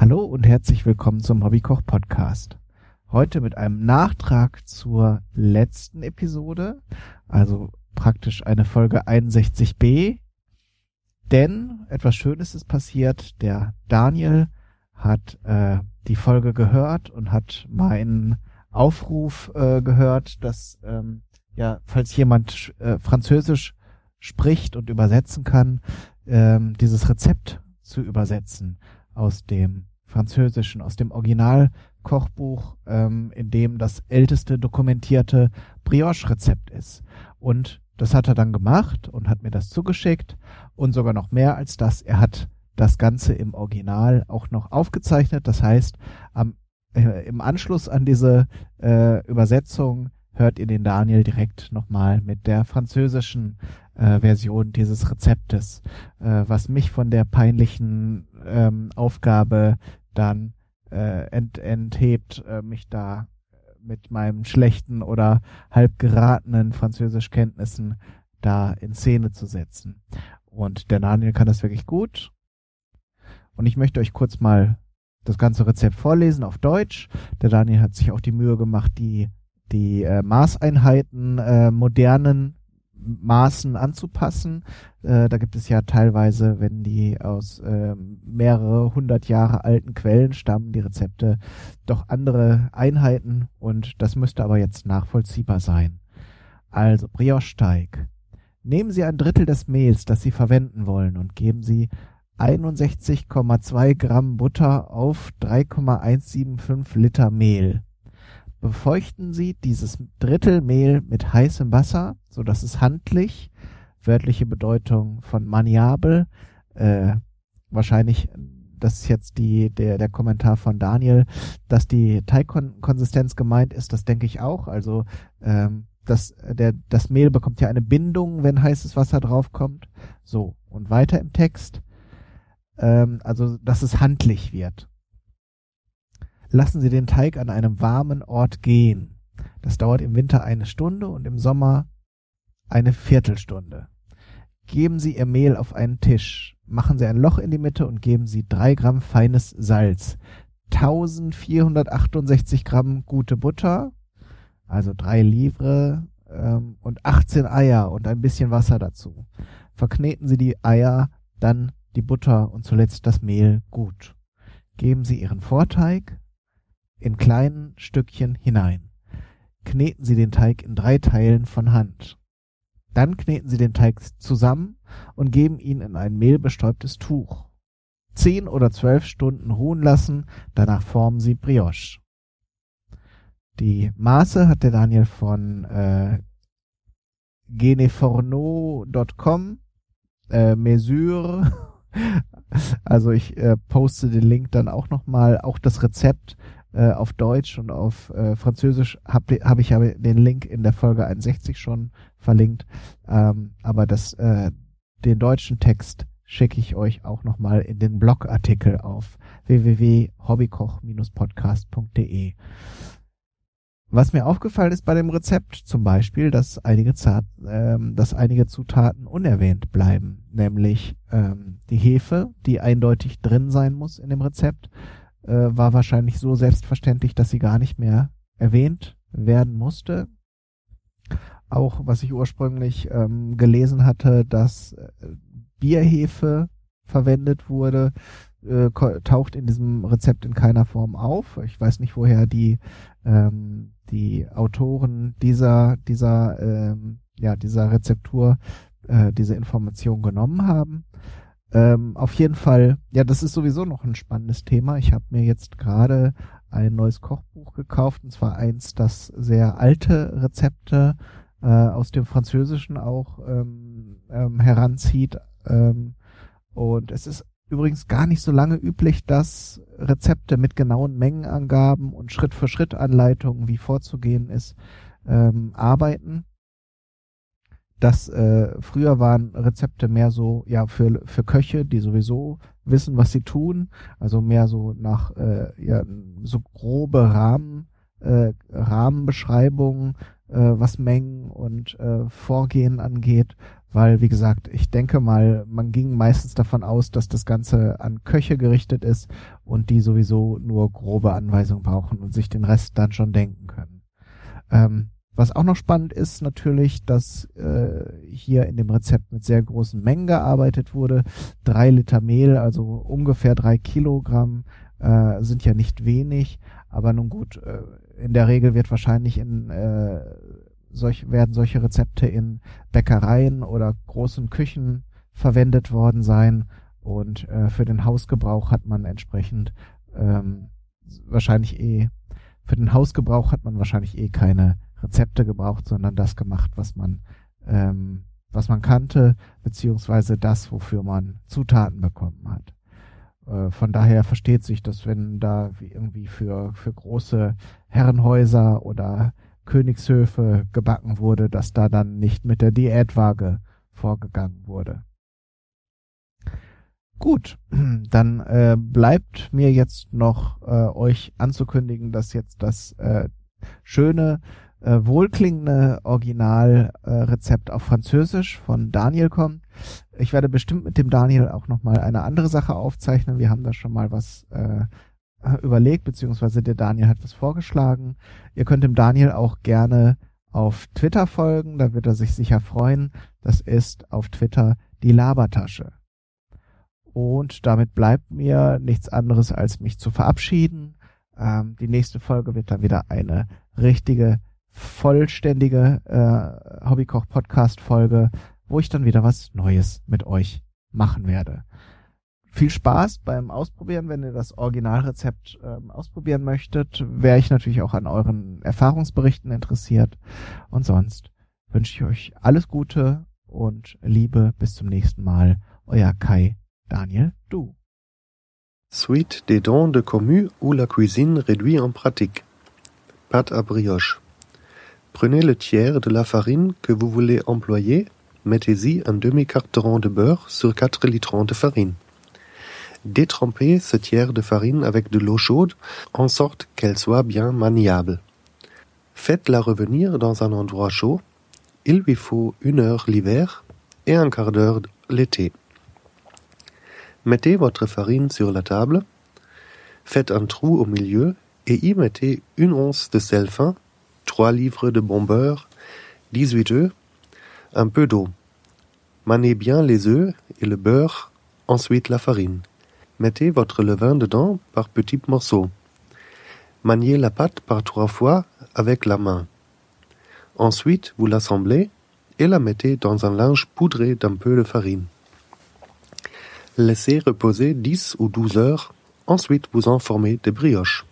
Hallo und herzlich willkommen zum Hobbykoch Podcast. Heute mit einem Nachtrag zur letzten Episode, also praktisch eine Folge 61b. Denn etwas Schönes ist passiert. Der Daniel hat äh, die Folge gehört und hat meinen Aufruf äh, gehört, dass ähm, ja, falls jemand äh, Französisch spricht und übersetzen kann, ähm, dieses Rezept zu übersetzen aus dem Französischen, aus dem Originalkochbuch, ähm, in dem das älteste dokumentierte Brioche-Rezept ist. Und das hat er dann gemacht und hat mir das zugeschickt und sogar noch mehr als das. Er hat das Ganze im Original auch noch aufgezeichnet. Das heißt, am, äh, im Anschluss an diese äh, Übersetzung hört ihr den Daniel direkt nochmal mit der französischen äh, Version dieses Rezeptes, äh, was mich von der peinlichen ähm, Aufgabe dann äh, ent, enthebt, äh, mich da mit meinen schlechten oder halb geratenen Französischkenntnissen da in Szene zu setzen. Und der Daniel kann das wirklich gut. Und ich möchte euch kurz mal das ganze Rezept vorlesen auf Deutsch. Der Daniel hat sich auch die Mühe gemacht, die die äh, Maßeinheiten äh, modernen Maßen anzupassen. Äh, da gibt es ja teilweise, wenn die aus äh, mehrere hundert Jahre alten Quellen stammen, die Rezepte doch andere Einheiten und das müsste aber jetzt nachvollziehbar sein. Also Brioche-Teig. Nehmen Sie ein Drittel des Mehls, das Sie verwenden wollen und geben Sie 61,2 Gramm Butter auf 3,175 Liter Mehl befeuchten Sie dieses Drittel Mehl mit heißem Wasser, so dass es handlich, wörtliche Bedeutung von maniabel, äh, wahrscheinlich, das ist jetzt die, der, der Kommentar von Daniel, dass die Teigkonsistenz gemeint ist, das denke ich auch, also, ähm, das, der, das Mehl bekommt ja eine Bindung, wenn heißes Wasser draufkommt. So, und weiter im Text, ähm, also, dass es handlich wird. Lassen Sie den Teig an einem warmen Ort gehen. Das dauert im Winter eine Stunde und im Sommer eine Viertelstunde. Geben Sie Ihr Mehl auf einen Tisch. Machen Sie ein Loch in die Mitte und geben Sie drei Gramm feines Salz, 1468 Gramm gute Butter, also drei Livre ähm, und 18 Eier und ein bisschen Wasser dazu. Verkneten Sie die Eier, dann die Butter und zuletzt das Mehl gut. Geben Sie Ihren Vorteig, in kleinen Stückchen hinein. Kneten Sie den Teig in drei Teilen von Hand. Dann kneten Sie den Teig zusammen und geben ihn in ein mehlbestäubtes Tuch. Zehn oder zwölf Stunden ruhen lassen, danach formen Sie Brioche. Die Maße hat der Daniel von äh, geneforno.com äh, Mesure. Also ich äh, poste den Link dann auch nochmal, auch das Rezept äh, auf Deutsch und auf äh, Französisch habe hab ich ja den Link in der Folge 61 schon verlinkt. Ähm, aber das, äh, den deutschen Text schicke ich euch auch nochmal in den Blogartikel auf www.hobbykoch-podcast.de. Was mir aufgefallen ist bei dem Rezept zum Beispiel, dass einige, Zart, ähm, dass einige Zutaten unerwähnt bleiben, nämlich ähm, die Hefe, die eindeutig drin sein muss in dem Rezept, äh, war wahrscheinlich so selbstverständlich, dass sie gar nicht mehr erwähnt werden musste. Auch was ich ursprünglich ähm, gelesen hatte, dass äh, Bierhefe verwendet wurde, äh, taucht in diesem Rezept in keiner Form auf. Ich weiß nicht, woher die ähm, die Autoren dieser dieser ähm, ja dieser Rezeptur äh, diese Information genommen haben. Ähm, auf jeden Fall, ja, das ist sowieso noch ein spannendes Thema. Ich habe mir jetzt gerade ein neues Kochbuch gekauft, und zwar eins, das sehr alte Rezepte äh, aus dem Französischen auch ähm, ähm, heranzieht. Ähm, und es ist übrigens gar nicht so lange üblich, dass Rezepte mit genauen Mengenangaben und Schritt-für-Schritt-Anleitungen, wie vorzugehen ist, ähm, arbeiten dass äh, früher waren Rezepte mehr so ja für für Köche, die sowieso wissen, was sie tun, also mehr so nach äh, ja so grobe Rahmen äh, Rahmenbeschreibungen, äh, was Mengen und äh, Vorgehen angeht, weil, wie gesagt, ich denke mal, man ging meistens davon aus, dass das Ganze an Köche gerichtet ist und die sowieso nur grobe Anweisungen brauchen und sich den Rest dann schon denken können. Ähm, was auch noch spannend ist natürlich, dass äh, hier in dem Rezept mit sehr großen Mengen gearbeitet wurde. Drei Liter Mehl, also ungefähr drei Kilogramm, äh, sind ja nicht wenig. Aber nun gut, äh, in der Regel wird wahrscheinlich in äh, solch, werden solche Rezepte in Bäckereien oder großen Küchen verwendet worden sein. Und äh, für den Hausgebrauch hat man entsprechend ähm, wahrscheinlich eh, für den Hausgebrauch hat man wahrscheinlich eh keine Rezepte gebraucht, sondern das gemacht, was man, ähm, was man kannte, beziehungsweise das, wofür man Zutaten bekommen hat. Äh, von daher versteht sich, dass wenn da irgendwie für, für große Herrenhäuser oder Königshöfe gebacken wurde, dass da dann nicht mit der Diätwaage vorgegangen wurde. Gut, dann äh, bleibt mir jetzt noch äh, euch anzukündigen, dass jetzt das äh, schöne äh, wohlklingende Originalrezept äh, auf Französisch von Daniel kommt. Ich werde bestimmt mit dem Daniel auch nochmal eine andere Sache aufzeichnen. Wir haben da schon mal was äh, überlegt, beziehungsweise der Daniel hat was vorgeschlagen. Ihr könnt dem Daniel auch gerne auf Twitter folgen, da wird er sich sicher freuen. Das ist auf Twitter die Labertasche. Und damit bleibt mir nichts anderes, als mich zu verabschieden. Ähm, die nächste Folge wird dann wieder eine richtige vollständige äh, Hobbykoch-Podcast-Folge, wo ich dann wieder was Neues mit euch machen werde. Viel Spaß beim Ausprobieren, wenn ihr das Originalrezept ähm, ausprobieren möchtet. Wäre ich natürlich auch an euren Erfahrungsberichten interessiert. Und sonst wünsche ich euch alles Gute und Liebe. Bis zum nächsten Mal. Euer Kai Daniel Du. Suite des dons de commu ou la cuisine réduit en pratique. Pâte à brioche. Prenez le tiers de la farine que vous voulez employer, mettez-y un demi-carton de beurre sur 4 litres de farine. Détrempez ce tiers de farine avec de l'eau chaude en sorte qu'elle soit bien maniable. Faites-la revenir dans un endroit chaud. Il lui faut une heure l'hiver et un quart d'heure l'été. Mettez votre farine sur la table, faites un trou au milieu et y mettez une once de sel fin trois livres de bon beurre, dix-huit œufs, un peu d'eau. Manez bien les œufs et le beurre, ensuite la farine. Mettez votre levain dedans par petits morceaux. Maniez la pâte par trois fois avec la main. Ensuite, vous l'assemblez et la mettez dans un linge poudré d'un peu de farine. Laissez reposer dix ou douze heures, ensuite vous en formez des brioches.